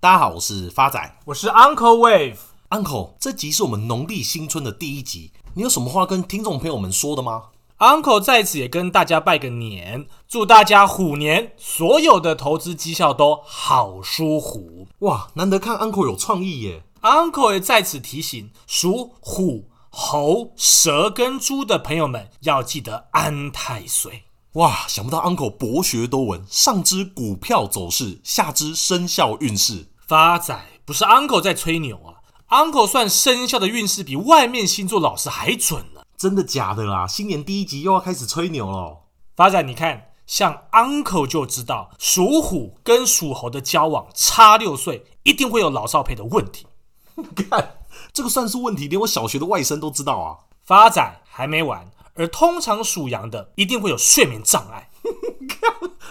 大家好，我是发仔，我是 Uncle Wave。Uncle，这集是我们农历新春的第一集，你有什么话跟听众朋友们说的吗？Uncle 在此也跟大家拜个年，祝大家虎年所有的投资绩效都好舒虎。哇，难得看 Uncle 有创意耶！Uncle 也在此提醒属虎、猴、蛇跟猪的朋友们要记得安太岁。哇，想不到 Uncle 博学多闻，上知股票走势，下知生肖运势。发仔不是 Uncle 在吹牛啊，Uncle 算生肖的运势比外面星座老师还准呢。真的假的啦？新年第一集又要开始吹牛了。发仔，你看，像 Uncle 就知道属虎跟属猴的交往差六岁，一定会有老少配的问题。看，这个算是问题，连我小学的外甥都知道啊。发仔还没完。而通常属羊的一定会有睡眠障碍，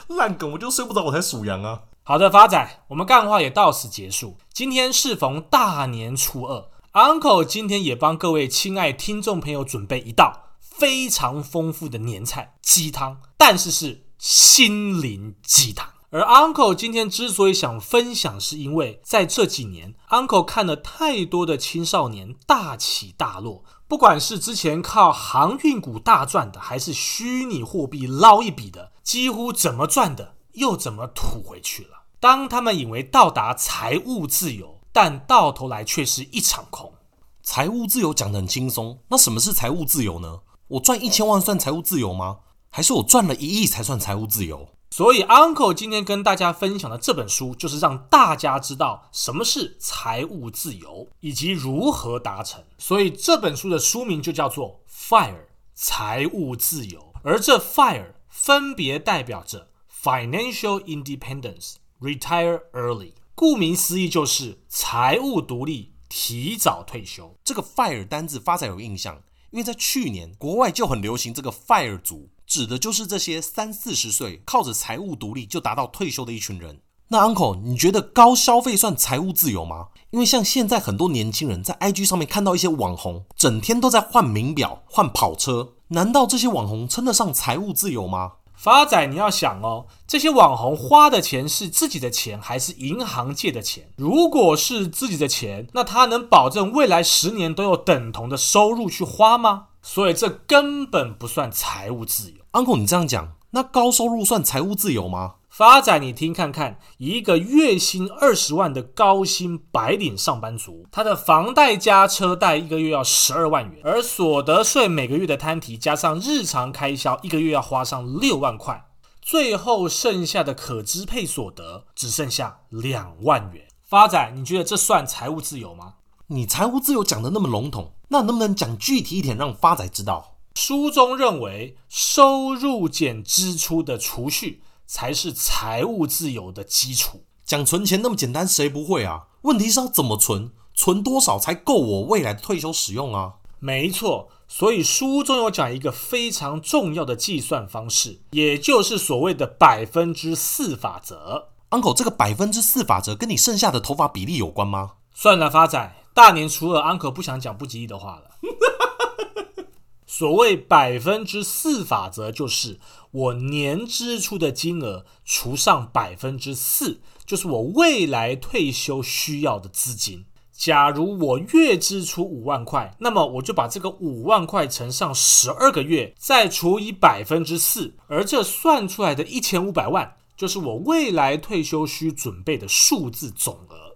烂梗，我就睡不着，我才属羊啊。好的，发仔，我们干话也到此结束。今天适逢大年初二，Uncle 今天也帮各位亲爱听众朋友准备一道非常丰富的年菜鸡汤，但是是心灵鸡汤。而 Uncle 今天之所以想分享，是因为在这几年，Uncle 看了太多的青少年大起大落。不管是之前靠航运股大赚的，还是虚拟货币捞一笔的，几乎怎么赚的又怎么吐回去了。当他们以为到达财务自由，但到头来却是一场空。财务自由讲得很轻松，那什么是财务自由呢？我赚一千万算财务自由吗？还是我赚了一亿才算财务自由？所以，Uncle 今天跟大家分享的这本书，就是让大家知道什么是财务自由，以及如何达成。所以，这本书的书名就叫做《FIRE 财务自由》，而这 FIRE 分别代表着 Financial Independence、Retire Early，顾名思义就是财务独立、提早退休。这个 FIRE 单字发展有印象，因为在去年国外就很流行这个 FIRE 族。指的就是这些三四十岁靠着财务独立就达到退休的一群人。那 Uncle，你觉得高消费算财务自由吗？因为像现在很多年轻人在 IG 上面看到一些网红，整天都在换名表、换跑车，难道这些网红称得上财务自由吗？发仔，你要想哦，这些网红花的钱是自己的钱还是银行借的钱？如果是自己的钱，那他能保证未来十年都有等同的收入去花吗？所以这根本不算财务自由。Uncle，你这样讲，那高收入算财务自由吗？发展，你听看看，一个月薪二十万的高薪白领上班族，他的房贷加车贷一个月要十二万元，而所得税每个月的摊提加上日常开销，一个月要花上六万块，最后剩下的可支配所得只剩下两万元。发展，你觉得这算财务自由吗？你财务自由讲的那么笼统，那能不能讲具体一点，让发仔知道？书中认为，收入减支出的储蓄才是财务自由的基础。讲存钱那么简单，谁不会啊？问题是要怎么存，存多少才够我未来的退休使用啊？没错，所以书中有讲一个非常重要的计算方式，也就是所谓的百分之四法则。Uncle，这个百分之四法则跟你剩下的头发比例有关吗？算了，发仔。大年初二安可不想讲不吉利的话了。所谓百分之四法则，就是我年支出的金额除上百分之四，就是我未来退休需要的资金。假如我月支出五万块，那么我就把这个五万块乘上十二个月，再除以百分之四，而这算出来的一千五百万，就是我未来退休需准备的数字总额。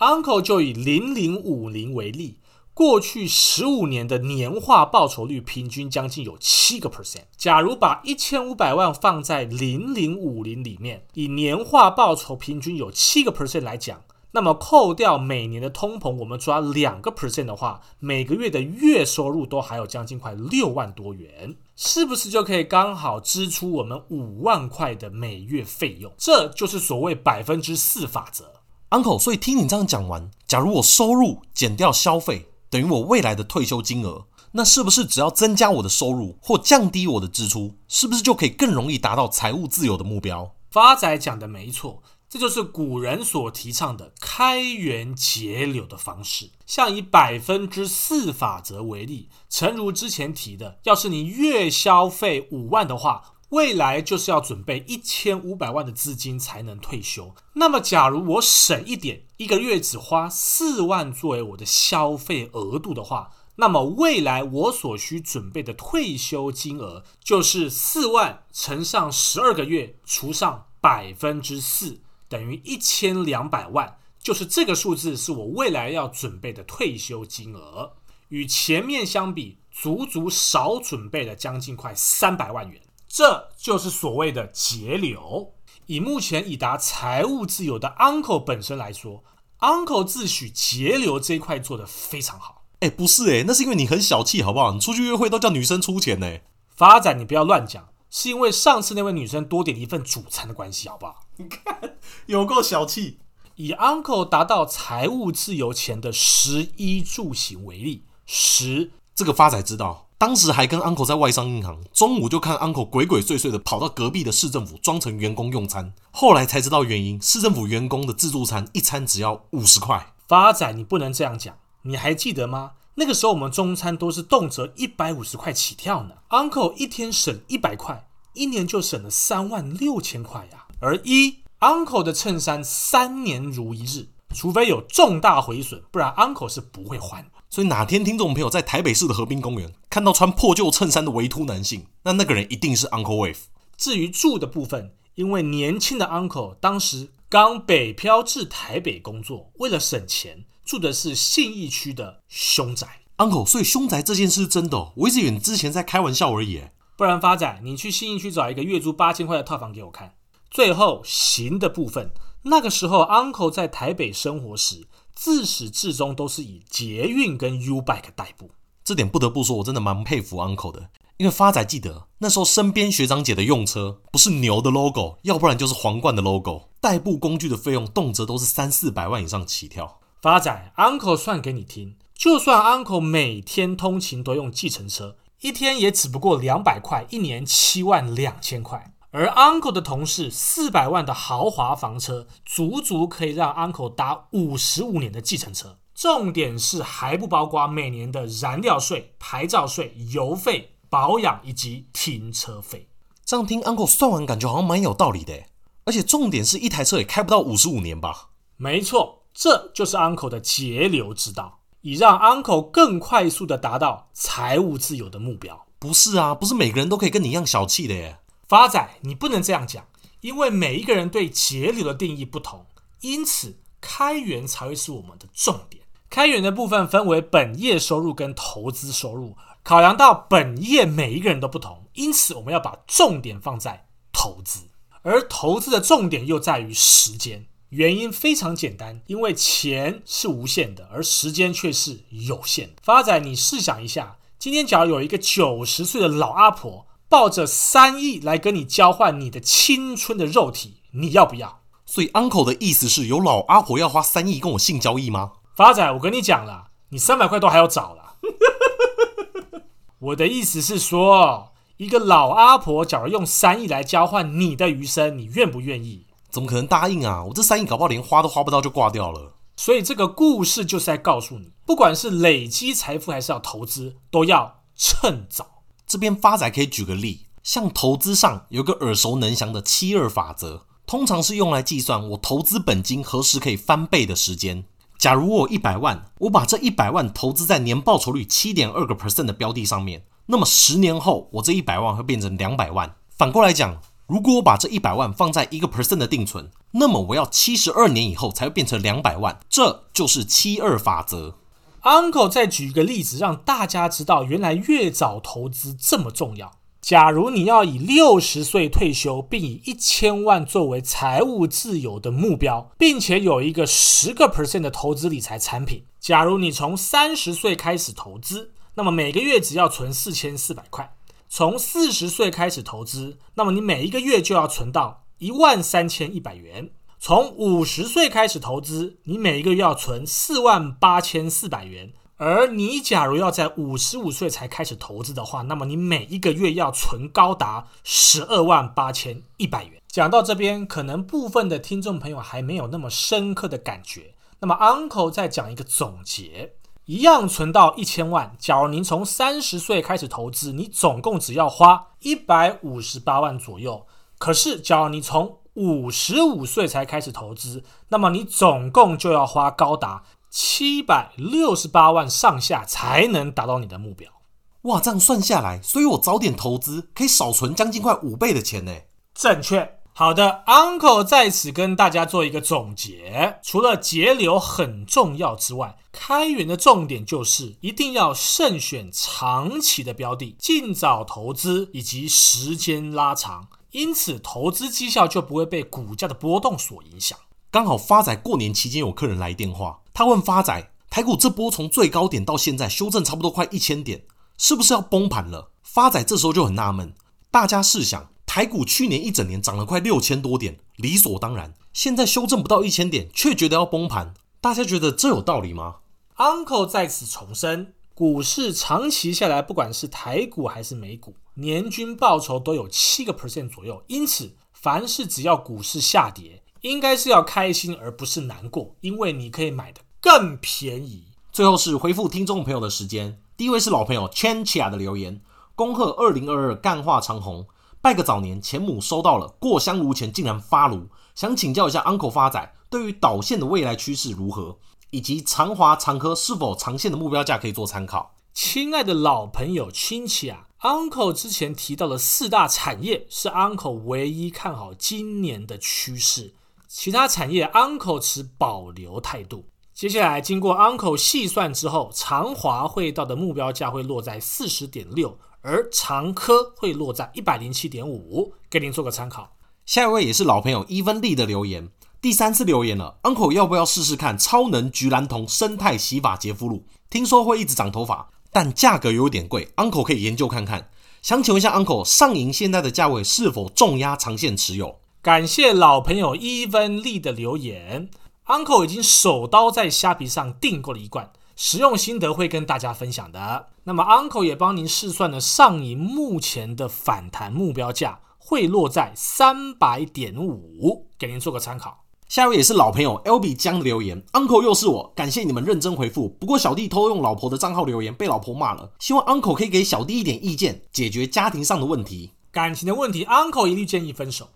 Uncle 就以零零五零为例，过去十五年的年化报酬率平均将近有七个 percent。假如把一千五百万放在零零五零里面，以年化报酬平均有七个 percent 来讲，那么扣掉每年的通膨，我们抓两个 percent 的话，每个月的月收入都还有将近快六万多元，是不是就可以刚好支出我们五万块的每月费用？这就是所谓百分之四法则。Uncle，所以听你这样讲完，假如我收入减掉消费等于我未来的退休金额，那是不是只要增加我的收入或降低我的支出，是不是就可以更容易达到财务自由的目标？发仔讲的没错，这就是古人所提倡的开源节流的方式。像以百分之四法则为例，诚如之前提的，要是你月消费五万的话，未来就是要准备一千五百万的资金才能退休。那么，假如我省一点，一个月只花四万作为我的消费额度的话，那么未来我所需准备的退休金额就是四万乘上十二个月，除上百分之四，等于一千两百万。就是这个数字是我未来要准备的退休金额，与前面相比，足足少准备了将近快三百万元。这就是所谓的节流。以目前已达财务自由的 Uncle 本身来说，Uncle 自诩节流这一块做得非常好。哎，不是哎，那是因为你很小气，好不好？你出去约会都叫女生出钱呢。发展你不要乱讲，是因为上次那位女生多点了一份主餐的关系，好不好？你看，有够小气。以 Uncle 达到财务自由前的十一住行为例，十这个发仔知道，当时还跟 Uncle 在外商银行，中午就看 Uncle 鬼鬼祟祟的跑到隔壁的市政府装成员工用餐，后来才知道原因，市政府员工的自助餐一餐只要五十块。发仔，你不能这样讲，你还记得吗？那个时候我们中餐都是动辄一百五十块起跳呢，Uncle 一天省一百块，一年就省了三万六千块呀，而一。Uncle 的衬衫三年如一日，除非有重大毁损，不然 Uncle 是不会换。所以哪天听众朋友在台北市的河滨公园看到穿破旧衬衫的维秃男性，那那个人一定是 Uncle Wave。至于住的部分，因为年轻的 Uncle 当时刚北漂至台北工作，为了省钱，住的是信义区的凶宅。Uncle，所以凶宅这件事是真的哦？我一直以为你之前在开玩笑而已。不然发仔，你去信义区找一个月租八千块的套房给我看。最后行的部分，那个时候 Uncle 在台北生活时，自始至终都是以捷运跟 U Bike 代步。这点不得不说，我真的蛮佩服 Uncle 的。因为发仔记得那时候身边学长姐的用车，不是牛的 logo，要不然就是皇冠的 logo。代步工具的费用动辄都是三四百万以上起跳。发仔，Uncle 算给你听，就算 Uncle 每天通勤都用计程车，一天也只不过两百块，一年七万两千块。而 Uncle 的同事四百万的豪华房车，足足可以让 Uncle 搭五十五年的计程车。重点是还不包括每年的燃料税、牌照税、油费、保养以及停车费。这样听 Uncle 算完，感觉好像蛮有道理的。而且重点是一台车也开不到五十五年吧？没错，这就是 Uncle 的节流之道，以让 Uncle 更快速的达到财务自由的目标。不是啊，不是每个人都可以跟你一样小气的耶。发仔，你不能这样讲，因为每一个人对节流的定义不同，因此开源才会是我们的重点。开源的部分分为本业收入跟投资收入，考量到本业每一个人都不同，因此我们要把重点放在投资，而投资的重点又在于时间。原因非常简单，因为钱是无限的，而时间却是有限的。发仔，你试想一下，今天假如有一个九十岁的老阿婆。抱着三亿来跟你交换你的青春的肉体，你要不要？所以 uncle 的意思是有老阿婆要花三亿跟我性交易吗？发仔，我跟你讲了，你三百块都还要找了。我的意思是说，一个老阿婆假如用三亿来交换你的余生，你愿不愿意？怎么可能答应啊？我这三亿搞不好连花都花不到就挂掉了。所以这个故事就是在告诉你，不管是累积财富还是要投资，都要趁早。这边发仔可以举个例，像投资上有个耳熟能详的七二法则，通常是用来计算我投资本金何时可以翻倍的时间。假如我有一百万，我把这一百万投资在年报酬率七点二个 percent 的标的上面，那么十年后我这一百万会变成两百万。反过来讲，如果我把这一百万放在一个 percent 的定存，那么我要七十二年以后才会变成两百万。这就是七二法则。Uncle 再举一个例子，让大家知道原来越早投资这么重要。假如你要以六十岁退休，并以一千万作为财务自由的目标，并且有一个十个 percent 的投资理财产品。假如你从三十岁开始投资，那么每个月只要存四千四百块；从四十岁开始投资，那么你每一个月就要存到一万三千一百元。从五十岁开始投资，你每一个月要存四万八千四百元。而你假如要在五十五岁才开始投资的话，那么你每一个月要存高达十二万八千一百元。讲到这边，可能部分的听众朋友还没有那么深刻的感觉。那么 Uncle 再讲一个总结：一样存到一千万。假如您从三十岁开始投资，你总共只要花一百五十八万左右。可是，假如你从五十五岁才开始投资，那么你总共就要花高达七百六十八万上下才能达到你的目标。哇，这样算下来，所以我早点投资可以少存将近快五倍的钱呢。正确。好的，Uncle 在此跟大家做一个总结。除了节流很重要之外，开源的重点就是一定要慎选长期的标的，尽早投资以及时间拉长，因此投资绩效就不会被股价的波动所影响。刚好发仔过年期间有客人来电话，他问发仔，台股这波从最高点到现在修正差不多快一千点，是不是要崩盘了？发仔这时候就很纳闷，大家试想。台股去年一整年涨了快六千多点，理所当然。现在修正不到一千点，却觉得要崩盘，大家觉得这有道理吗？Uncle 在此重申，股市长期下来，不管是台股还是美股，年均报酬都有七个 percent 左右。因此，凡是只要股市下跌，应该是要开心而不是难过，因为你可以买得更便宜。最后是回复听众朋友的时间，第一位是老朋友 Chanchia 的留言，恭贺二零二二干化长虹。拜个早年，钱母收到了，过香炉前竟然发炉，想请教一下 Uncle 发仔，对于导线的未来趋势如何，以及长华、长科是否长线的目标价可以做参考？亲爱的老朋友亲戚啊，Uncle 之前提到的四大产业是 Uncle 唯一看好今年的趋势，其他产业 Uncle 持保留态度。接下来经过 Uncle 细算之后，长华会到的目标价会落在四十点六。而长科会落在一百零七点五，给您做个参考。下一位也是老朋友 Even Lee 的留言，第三次留言了，Uncle 要不要试试看超能菊蓝铜生态洗发洁肤露？听说会一直长头发，但价格有点贵，Uncle 可以研究看看。想请问一下 Uncle，上银现在的价位是否重压长线持有？感谢老朋友 Even Lee 的留言，Uncle 已经手刀在虾皮上订购了一罐。使用心得会跟大家分享的。那么，Uncle 也帮您试算了上银目前的反弹目标价会落在三百点五，给您做个参考。下一位也是老朋友 LB 江的留言，Uncle 又是我，感谢你们认真回复。不过小弟偷用老婆的账号留言，被老婆骂了。希望 Uncle 可以给小弟一点意见，解决家庭上的问题。感情的问题，Uncle 一律建议分手。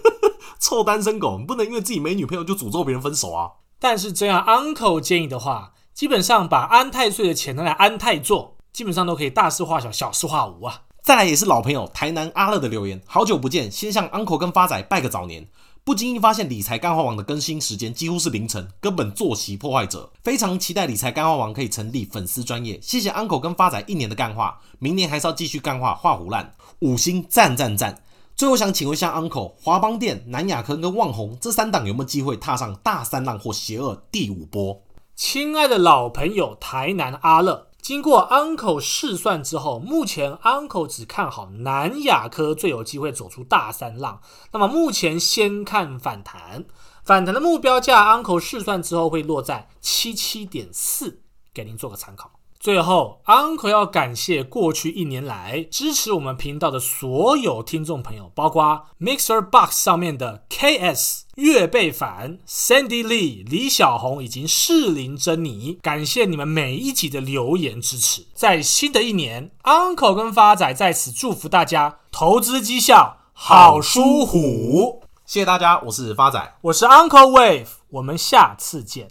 臭单身狗，不能因为自己没女朋友就诅咒别人分手啊！但是这样，Uncle 建议的话。基本上把安太岁的钱拿来安泰做，基本上都可以大事化小，小事化无啊。再来也是老朋友台南阿乐的留言，好久不见，先向 Uncle 跟发仔拜个早年。不经意发现理财干话王的更新时间几乎是凌晨，根本作息破坏者。非常期待理财干话王可以成立粉丝专业。谢谢 Uncle 跟发仔一年的干话，明年还是要继续干话画虎烂，五星赞赞赞。最后想请问一下 Uncle，华邦电、南亚科跟旺宏这三档有没有机会踏上大三浪或邪恶第五波？亲爱的老朋友台南阿乐，经过 Uncle 试算之后，目前 Uncle 只看好南亚科最有机会走出大三浪。那么目前先看反弹，反弹的目标价 Uncle 试算之后会落在七七点四，给您做个参考。最后，Uncle 要感谢过去一年来支持我们频道的所有听众朋友，包括 Mixer Box 上面的 KS、岳贝凡、Sandy Lee、李小红以及适龄珍妮，感谢你们每一集的留言支持。在新的一年，Uncle 跟发仔在此祝福大家投资绩效好舒虎。谢谢大家，我是发仔，我是 Uncle Wave，我们下次见。